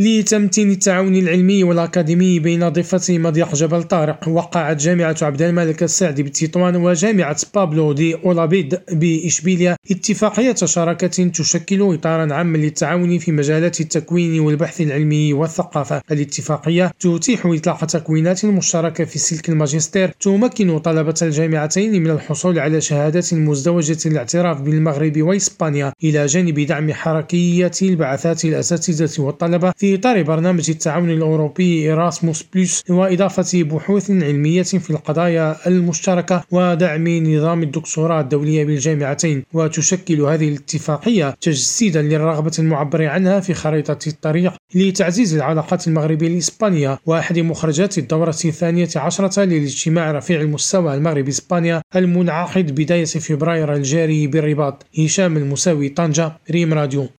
لتمتين التعاون العلمي والأكاديمي بين ضفتي مضيق جبل طارق وقعت جامعة عبد الملك السعدي بتطوان وجامعة بابلو دي أولافيد بإشبيلية اتفاقية شراكة تشكل إطارا عاما للتعاون في مجالات التكوين والبحث العلمي والثقافة. الاتفاقية تتيح إطلاق تكوينات مشتركة في سلك الماجستير تمكن طلبة الجامعتين من الحصول على شهادات مزدوجة الاعتراف بالمغرب وإسبانيا إلى جانب دعم حركية البعثات الأساتذة والطلبة في إطار برنامج التعاون الأوروبي إيراسموس بلس وإضافة بحوث علمية في القضايا المشتركة ودعم نظام الدكتوراه الدولية بالجامعتين. وتشكل هذه الاتفاقية تجسيدا للرغبة المعبر عنها في خريطة الطريق لتعزيز العلاقات المغربية الإسبانية وأحد مخرجات الدورة الثانية عشرة للاجتماع رفيع المستوى المغرب إسبانيا المنعقد بداية فبراير الجاري بالرباط. هشام المساوي طنجة ريم راديو.